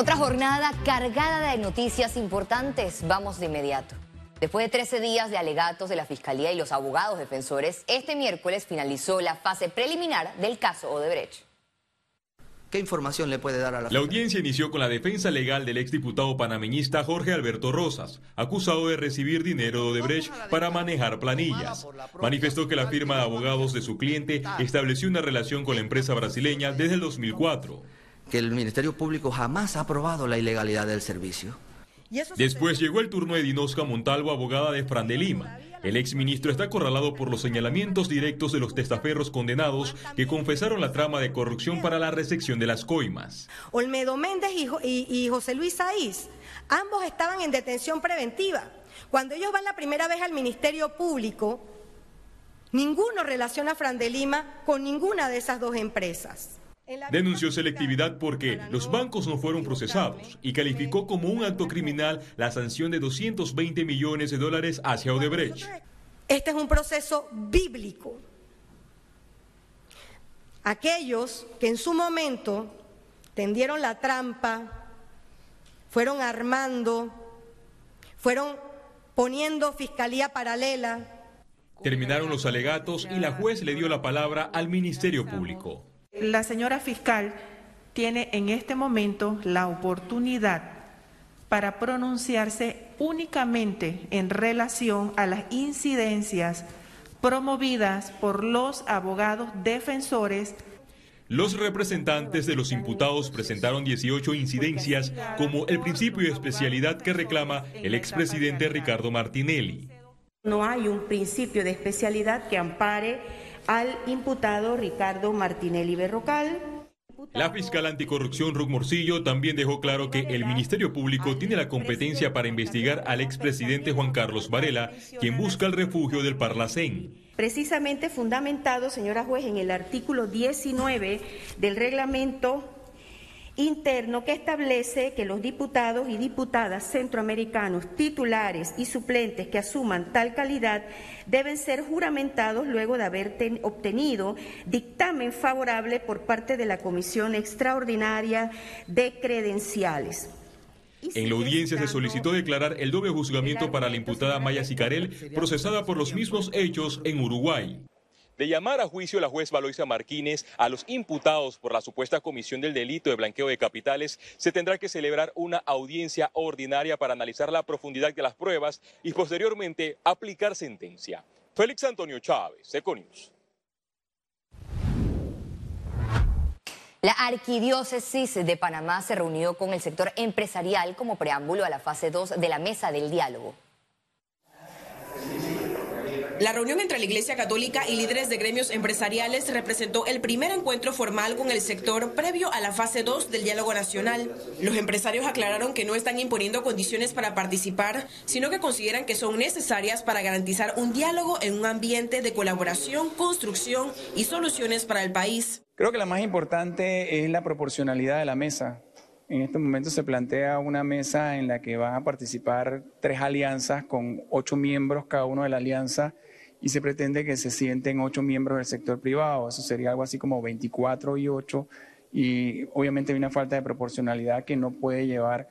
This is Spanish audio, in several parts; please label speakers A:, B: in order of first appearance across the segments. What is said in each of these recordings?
A: Otra jornada cargada de noticias importantes. Vamos de inmediato. Después de 13 días de alegatos de la Fiscalía y los abogados defensores, este miércoles finalizó la fase preliminar del caso Odebrecht.
B: ¿Qué información le puede dar a la
C: La audiencia inició con la defensa legal del exdiputado panameñista Jorge Alberto Rosas, acusado de recibir dinero de Odebrecht para manejar planillas. Manifestó que la firma de abogados de su cliente estableció una relación con la empresa brasileña desde el 2004
B: que el Ministerio Público jamás ha aprobado la ilegalidad del servicio.
C: Después llegó el turno de Dinosca Montalvo, abogada de Fran de Lima. El exministro está acorralado por los señalamientos directos de los testaferros condenados que confesaron la trama de corrupción para la recepción de las coimas.
D: Olmedo Méndez y, José Luis Saiz, ambos estaban en detención preventiva. Cuando ellos van la primera vez al Ministerio Público, ninguno relaciona a Fran de Lima con ninguna de esas dos empresas.
C: Denunció selectividad porque los bancos no fueron procesados y calificó como un acto criminal la sanción de 220 millones de dólares hacia Odebrecht.
D: Este es un proceso bíblico. Aquellos que en su momento tendieron la trampa, fueron armando, fueron poniendo fiscalía paralela.
C: Terminaron los alegatos y la juez le dio la palabra al Ministerio Público.
E: La señora fiscal tiene en este momento la oportunidad para pronunciarse únicamente en relación a las incidencias promovidas por los abogados defensores.
C: Los representantes de los imputados presentaron 18 incidencias como el principio de especialidad que reclama el expresidente Ricardo Martinelli.
F: No hay un principio de especialidad que ampare al imputado Ricardo Martinelli Berrocal.
C: La fiscal anticorrupción Ruth Morcillo también dejó claro que el Ministerio Público tiene la competencia para investigar al expresidente Juan Carlos Varela, quien busca el refugio del Parlacén.
F: Precisamente fundamentado, señora juez, en el artículo 19 del reglamento interno que establece que los diputados y diputadas centroamericanos titulares y suplentes que asuman tal calidad deben ser juramentados luego de haber obtenido dictamen favorable por parte de la Comisión Extraordinaria de Credenciales.
C: En la audiencia se solicitó declarar el doble juzgamiento para la imputada Maya Sicarel, procesada por los mismos hechos en Uruguay de llamar a juicio la juez Valoisa Martínez a los imputados por la supuesta comisión del delito de blanqueo de capitales, se tendrá que celebrar una audiencia ordinaria para analizar la profundidad de las pruebas y posteriormente aplicar sentencia. Félix Antonio Chávez, Econius.
A: La Arquidiócesis de Panamá se reunió con el sector empresarial como preámbulo a la fase 2 de la mesa del diálogo.
G: La reunión entre la Iglesia Católica y líderes de gremios empresariales representó el primer encuentro formal con el sector previo a la fase 2 del diálogo nacional. Los empresarios aclararon que no están imponiendo condiciones para participar, sino que consideran que son necesarias para garantizar un diálogo en un ambiente de colaboración, construcción y soluciones para el país.
H: Creo que la más importante es la proporcionalidad de la mesa. En este momento se plantea una mesa en la que van a participar tres alianzas con ocho miembros cada uno de la alianza y se pretende que se sienten ocho miembros del sector privado. Eso sería algo así como 24 y 8 y obviamente hay una falta de proporcionalidad que no puede llevar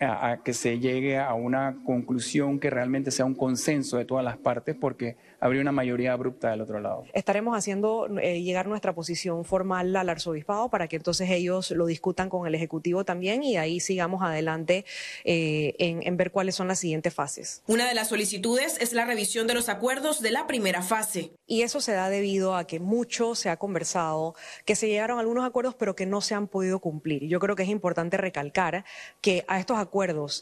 H: a, que se llegue a una conclusión que realmente sea un consenso de todas las partes porque habría una mayoría abrupta del otro lado.
I: Estaremos haciendo eh, llegar nuestra posición formal al arzobispado para que entonces ellos lo discutan con el Ejecutivo también y ahí sigamos adelante eh, en, en ver cuáles son las siguientes fases.
G: Una de las solicitudes es la revisión de los acuerdos de la primera fase.
I: Y eso se da debido a que mucho se ha conversado, que se llegaron algunos acuerdos pero que no se han podido cumplir. Yo creo que es importante recalcar que a estos acuerdos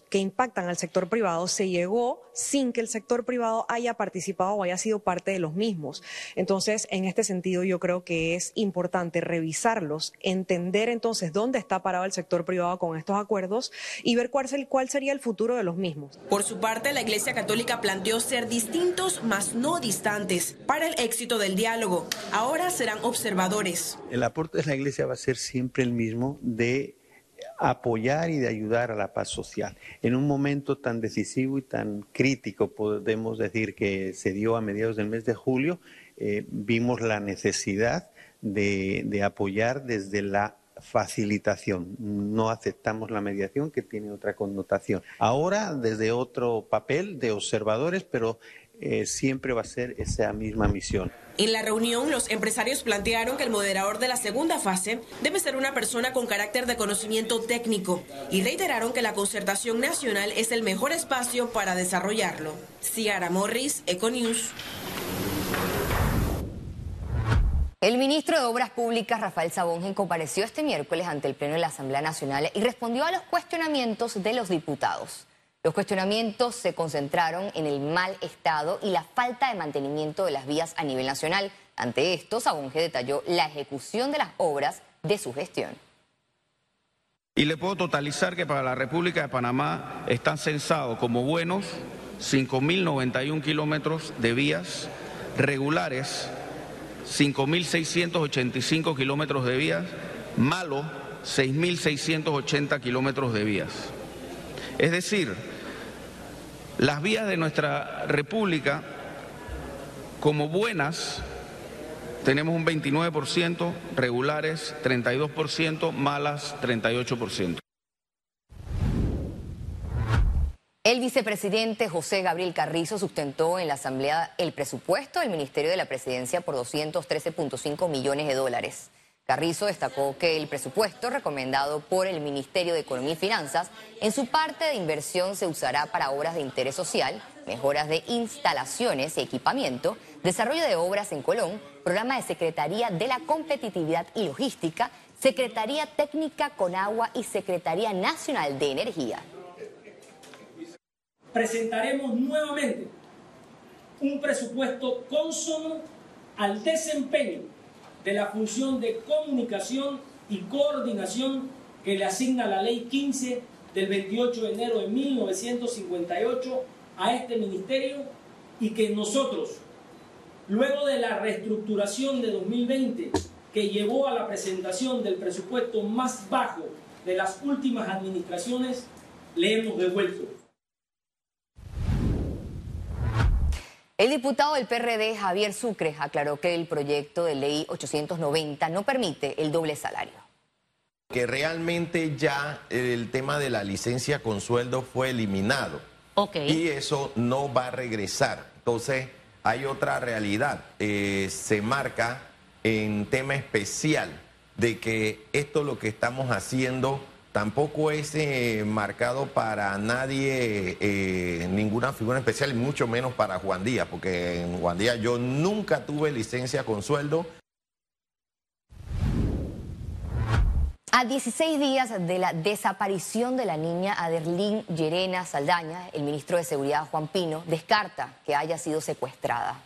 I: que impactan al sector privado se llegó sin que el sector privado haya participado o haya sido sido parte de los mismos. Entonces, en este sentido, yo creo que es importante revisarlos, entender entonces dónde está parado el sector privado con estos acuerdos y ver cuál, cuál sería el futuro de los mismos.
G: Por su parte, la Iglesia Católica planteó ser distintos, mas no distantes, para el éxito del diálogo. Ahora serán observadores.
J: El aporte de la Iglesia va a ser siempre el mismo de apoyar y de ayudar a la paz social. En un momento tan decisivo y tan crítico, podemos decir que se dio a mediados del mes de julio, eh, vimos la necesidad de, apoyar desde la facilitación. No aceptamos la mediación que tiene otra connotación. Ahora desde otro papel de observadores, pero eh, siempre va a ser esa misma misión.
G: En la reunión, los empresarios plantearon que el moderador de la segunda fase debe ser una persona con carácter de conocimiento técnico y reiteraron que la concertación nacional es el mejor espacio para desarrollarlo. Ciara Morris, Econews.
A: El ministro de Obras Públicas, Rafael Sabongen, compareció este miércoles ante el Pleno de la Asamblea Nacional y respondió a los cuestionamientos de los diputados. Los cuestionamientos se concentraron en el mal estado y la falta de mantenimiento de las vías a nivel nacional. Ante esto, Sabonge detalló la ejecución de las obras de su gestión.
K: Y le puedo totalizar que para la República de Panamá están censados como buenos 5.091 kilómetros de vías regulares, 5.685 kilómetros de vías, malos 6.680 kilómetros de vías. Es decir, las vías de nuestra República, como buenas, tenemos un 29%, regulares 32%, malas 38%.
A: El vicepresidente José Gabriel Carrizo sustentó en la Asamblea el presupuesto del Ministerio de la Presidencia por 213.5 millones de dólares. Carrizo destacó que el presupuesto recomendado por el Ministerio de Economía y Finanzas en su parte de inversión se usará para obras de interés social, mejoras de instalaciones y equipamiento, desarrollo de obras en Colón, programa de Secretaría de la Competitividad y Logística, Secretaría Técnica con Agua y Secretaría Nacional de Energía.
L: Presentaremos nuevamente un presupuesto consono al desempeño de la función de comunicación y coordinación que le asigna la Ley 15 del 28 de enero de 1958 a este ministerio y que nosotros, luego de la reestructuración de 2020 que llevó a la presentación del presupuesto más bajo de las últimas administraciones, le hemos devuelto.
A: El diputado del PRD, Javier Sucre, aclaró que el proyecto de ley 890 no permite el doble salario.
M: Que realmente ya el tema de la licencia con sueldo fue eliminado. Y eso no va a regresar. Entonces, hay otra realidad. Eh, se marca en tema especial de que esto lo que estamos haciendo tampoco es eh, marcado para nadie, eh, ninguna figura especial, mucho menos para Juan Díaz, porque en Juan Díaz yo nunca tuve licencia con sueldo.
A: A 16 días de la desaparición de la niña Aderlín Llerena Saldaña, el ministro de Seguridad Juan Pino descarta que haya sido secuestrada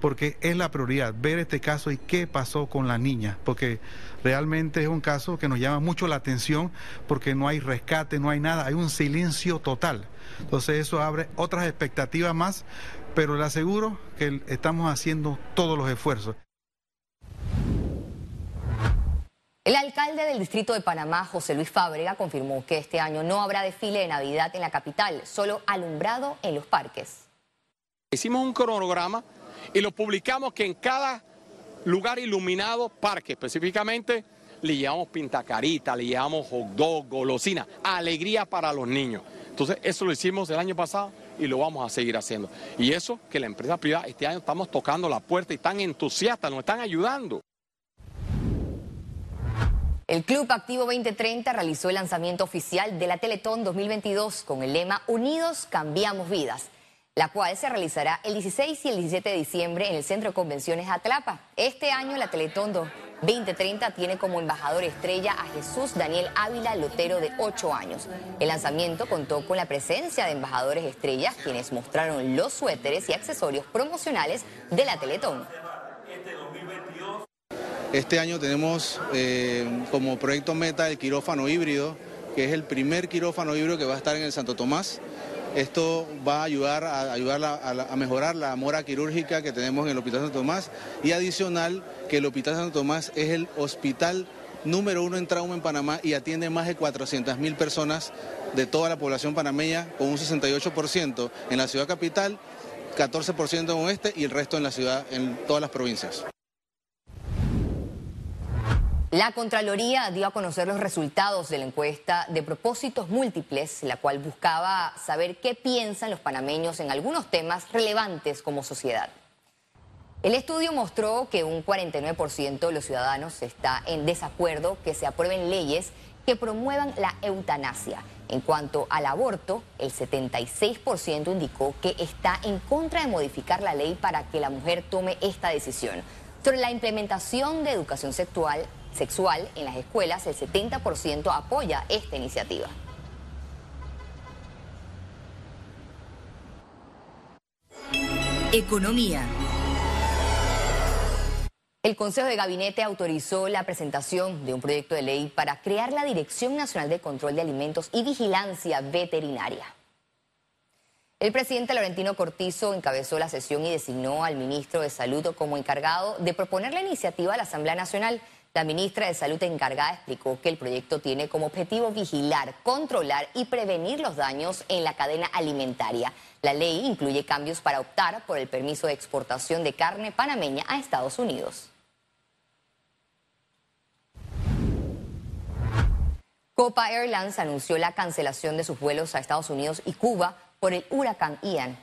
N: porque es la prioridad, ver este caso y qué pasó con la niña, porque realmente es un caso que nos llama mucho la atención, porque no hay rescate, no hay nada, hay un silencio total. Entonces eso abre otras expectativas más, pero le aseguro que estamos haciendo todos los esfuerzos.
A: El alcalde del Distrito de Panamá, José Luis Fábrega, confirmó que este año no habrá desfile de Navidad en la capital, solo alumbrado en los parques.
O: Hicimos un cronograma y lo publicamos que en cada lugar iluminado, parque específicamente, le llevamos pintacarita, le llevamos hot dog, golosina, alegría para los niños. Entonces, eso lo hicimos el año pasado y lo vamos a seguir haciendo. Y eso que la empresa privada, este año estamos tocando la puerta y están entusiastas, nos están ayudando.
A: El Club Activo 2030 realizó el lanzamiento oficial de la Teletón 2022 con el lema Unidos Cambiamos Vidas la cual se realizará el 16 y el 17 de diciembre en el Centro de Convenciones Atlapa. Este año la Teletón 2030 tiene como embajador estrella a Jesús Daniel Ávila Lotero de 8 años. El lanzamiento contó con la presencia de embajadores estrellas quienes mostraron los suéteres y accesorios promocionales de la Teletón.
P: Este año tenemos eh, como proyecto meta el quirófano híbrido, que es el primer quirófano híbrido que va a estar en el Santo Tomás. Esto va a ayudar a, ayudar a, mejorar la mora quirúrgica que tenemos en el Hospital Santo Tomás y adicional que el Hospital Santo Tomás es el hospital número uno en trauma en Panamá y atiende más de 400 mil personas de toda la población panameña con un 68% en la ciudad capital, 14% en oeste y el resto en la ciudad, en todas las provincias.
A: La Contraloría dio a conocer los resultados de la encuesta de propósitos múltiples, la cual buscaba saber qué piensan los panameños en algunos temas relevantes como sociedad. El estudio mostró que un 49% de los ciudadanos está en desacuerdo que se aprueben leyes que promuevan la eutanasia. En cuanto al aborto, el 76% indicó que está en contra de modificar la ley para que la mujer tome esta decisión. Sobre la implementación de educación sexual, sexual en las escuelas, el 70% apoya esta iniciativa.
Q: Economía.
A: El Consejo de Gabinete autorizó la presentación de un proyecto de ley para crear la Dirección Nacional de Control de Alimentos y Vigilancia Veterinaria. El presidente Laurentino Cortizo encabezó la sesión y designó al ministro de Salud como encargado de proponer la iniciativa a la Asamblea Nacional. La ministra de Salud encargada explicó que el proyecto tiene como objetivo vigilar, controlar y prevenir los daños en la cadena alimentaria. La ley incluye cambios para optar por el permiso de exportación de carne panameña a Estados Unidos. Copa Airlines anunció la cancelación de sus vuelos a Estados Unidos y Cuba por el huracán Ian.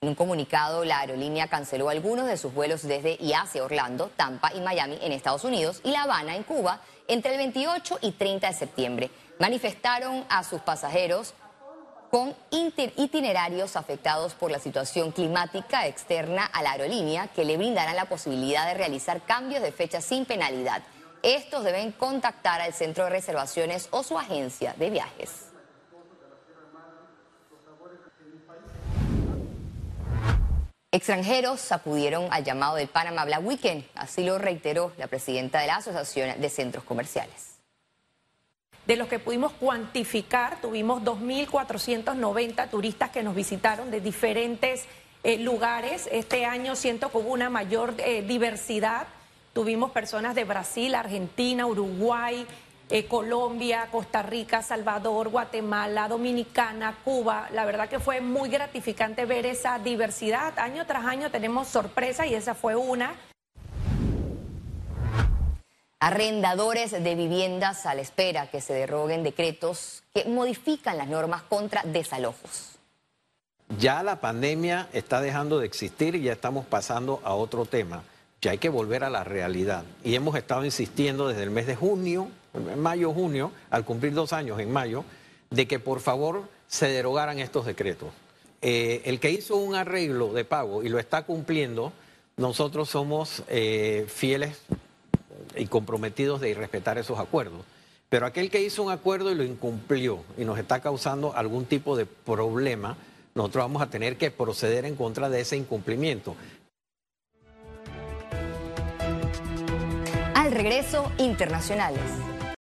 A: En un comunicado, la aerolínea canceló algunos de sus vuelos desde y hacia Orlando, Tampa y Miami en Estados Unidos y La Habana en Cuba entre el 28 y 30 de septiembre. Manifestaron a sus pasajeros con itinerarios afectados por la situación climática externa a la aerolínea que le brindarán la posibilidad de realizar cambios de fecha sin penalidad. Estos deben contactar al centro de reservaciones o su agencia de viajes. Extranjeros acudieron al llamado del Panama Black Weekend, así lo reiteró la presidenta de la Asociación de Centros Comerciales.
R: De los que pudimos cuantificar, tuvimos 2.490 turistas que nos visitaron de diferentes eh, lugares. Este año siento que hubo una mayor eh, diversidad. Tuvimos personas de Brasil, Argentina, Uruguay, eh, Colombia, Costa Rica, Salvador, Guatemala, Dominicana, Cuba. La verdad que fue muy gratificante ver esa diversidad. Año tras año tenemos sorpresas y esa fue una.
A: Arrendadores de viviendas a la espera que se derroguen decretos que modifican las normas contra desalojos.
S: Ya la pandemia está dejando de existir y ya estamos pasando a otro tema. Ya hay que volver a la realidad. Y hemos estado insistiendo desde el mes de junio mayo, junio, al cumplir dos años en mayo, de que por favor se derogaran estos decretos. Eh, el que hizo un arreglo de pago y lo está cumpliendo, nosotros somos eh, fieles y comprometidos de respetar esos acuerdos. Pero aquel que hizo un acuerdo y lo incumplió y nos está causando algún tipo de problema, nosotros vamos a tener que proceder en contra de ese incumplimiento.
A: Al regreso, internacionales.